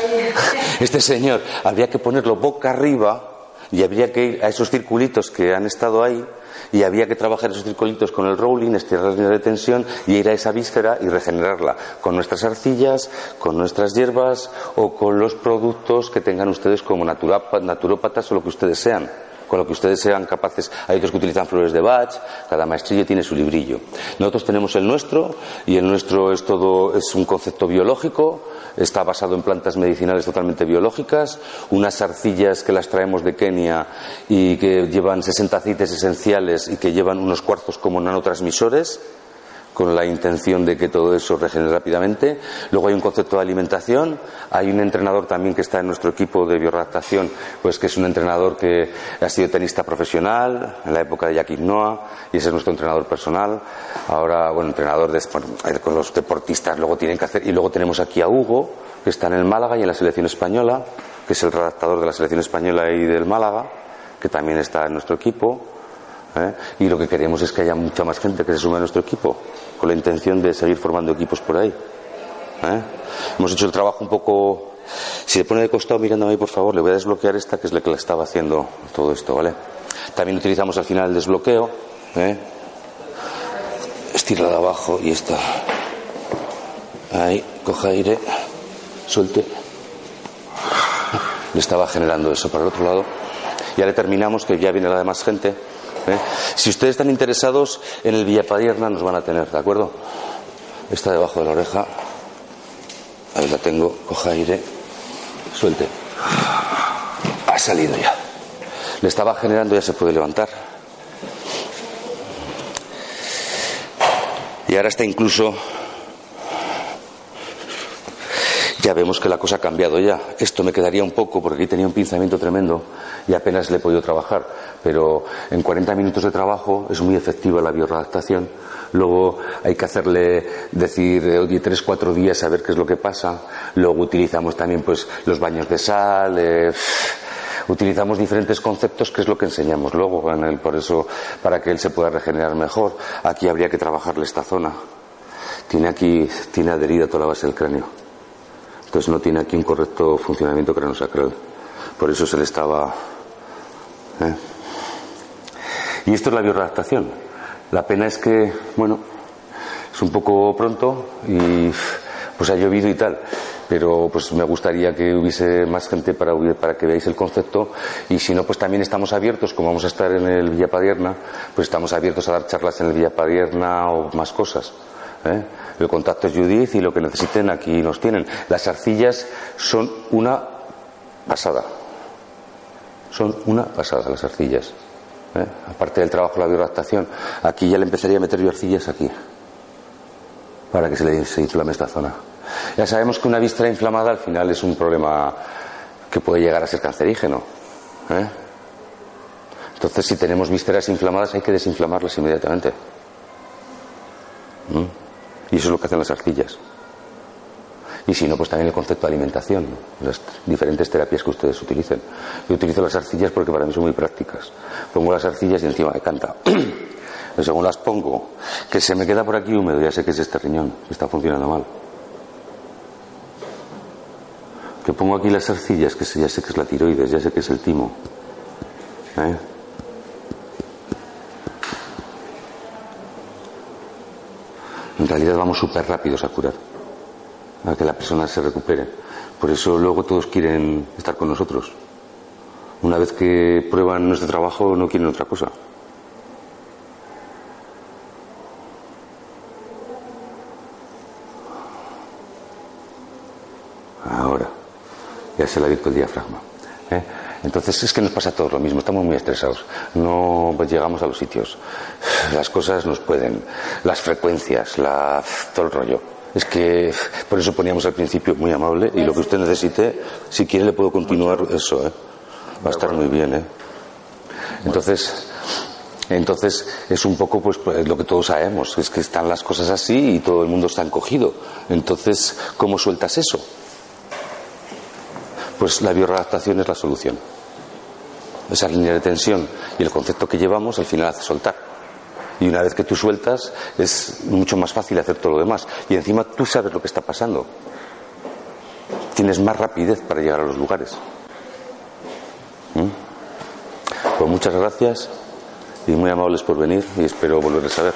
este señor, habría que ponerlo boca arriba y habría que ir a esos circulitos que han estado ahí y había que trabajar esos circulitos con el rolling, estirar las líneas de tensión y ir a esa víscera y regenerarla con nuestras arcillas, con nuestras hierbas o con los productos que tengan ustedes como naturópatas o lo que ustedes sean con lo que ustedes sean capaces. Hay otros que utilizan flores de Bach, cada maestrillo tiene su librillo. Nosotros tenemos el nuestro y el nuestro es todo, es un concepto biológico, está basado en plantas medicinales totalmente biológicas, unas arcillas que las traemos de Kenia y que llevan 60 aceites esenciales y que llevan unos cuarzos como nanotransmisores con la intención de que todo eso regenere rápidamente. Luego hay un concepto de alimentación, hay un entrenador también que está en nuestro equipo de bioredactación, pues que es un entrenador que ha sido tenista profesional en la época de Jackie Noah y ese es nuestro entrenador personal. Ahora, bueno, entrenador de, con los deportistas luego tienen que hacer y luego tenemos aquí a Hugo que está en el Málaga y en la selección española, que es el redactador de la selección española y del Málaga, que también está en nuestro equipo. ¿eh? Y lo que queremos es que haya mucha más gente que se sume a nuestro equipo, con la intención de seguir formando equipos por ahí. ¿eh? Hemos hecho el trabajo un poco. Si se pone de costado mirándome ahí, por favor, le voy a desbloquear esta, que es la que le estaba haciendo todo esto, ¿vale? También utilizamos al final el desbloqueo. ¿eh? De abajo y esta. Ahí, coja aire, suelte. Le estaba generando eso para el otro lado. Y ahora terminamos, que ya viene la demás gente. ¿Eh? Si ustedes están interesados en el Villapadierna, nos van a tener, ¿de acuerdo? Está debajo de la oreja. Ahí la tengo, coja aire, suelte. Ha salido ya. Le estaba generando, ya se puede levantar. Y ahora está incluso ya vemos que la cosa ha cambiado ya. Esto me quedaría un poco, porque aquí tenía un pinzamiento tremendo y apenas le he podido trabajar, pero en 40 minutos de trabajo es muy efectiva la bioredactación. Luego hay que hacerle decir, oye, tres, cuatro días a ver qué es lo que pasa. Luego utilizamos también pues los baños de sal, eh, utilizamos diferentes conceptos que es lo que enseñamos luego en el, por eso para que él se pueda regenerar mejor. Aquí habría que trabajarle esta zona. Tiene aquí, tiene adherida toda la base del cráneo. Entonces no tiene aquí un correcto funcionamiento craneosacral. Por eso se le estaba. ¿eh? Y esto es la bioredactación. La pena es que, bueno, es un poco pronto y pues ha llovido y tal. Pero pues me gustaría que hubiese más gente para, para que veáis el concepto y si no, pues también estamos abiertos, como vamos a estar en el Villa Padierna, pues estamos abiertos a dar charlas en el Villa Padierna o más cosas. ¿Eh? El contacto es Judith y lo que necesiten aquí nos tienen. Las arcillas son una pasada. Son una pasada las arcillas. ¿eh? Aparte del trabajo de la bioadaptación. Aquí ya le empezaría a meter yo arcillas aquí. Para que se le se inflame esta zona. Ya sabemos que una víscera inflamada al final es un problema que puede llegar a ser cancerígeno. ¿eh? Entonces, si tenemos vísceras inflamadas, hay que desinflamarlas inmediatamente. ¿Mm? Y eso es lo que hacen las arcillas. Y si no, pues también el concepto de alimentación, las diferentes terapias que ustedes utilicen. Yo utilizo las arcillas porque para mí son muy prácticas. Pongo las arcillas y encima me canta. según las pongo, que se me queda por aquí húmedo, ya sé que es este riñón, está funcionando mal. Que pongo aquí las arcillas, que ya sé que es la tiroides, ya sé que es el timo. ¿Eh? En realidad vamos súper rápidos a curar, a que la persona se recupere. Por eso luego todos quieren estar con nosotros. Una vez que prueban nuestro trabajo no quieren otra cosa. Ahora, ya se le ha abierto el diafragma. ¿eh? Entonces es que nos pasa todo lo mismo, estamos muy estresados, no llegamos a los sitios, las cosas nos pueden, las frecuencias, la, todo el rollo. Es que por eso poníamos al principio muy amable y lo que usted necesite, si quiere le puedo continuar eso, ¿eh? va a estar muy bien. ¿eh? Entonces, entonces es un poco pues, pues, lo que todos sabemos, es que están las cosas así y todo el mundo está encogido. Entonces, ¿cómo sueltas eso? Pues la bioredactación es la solución esa línea de tensión y el concepto que llevamos al final hace soltar. Y una vez que tú sueltas es mucho más fácil hacer todo lo demás. Y encima tú sabes lo que está pasando. Tienes más rapidez para llegar a los lugares. ¿Mm? Pues muchas gracias y muy amables por venir y espero volverles a ver.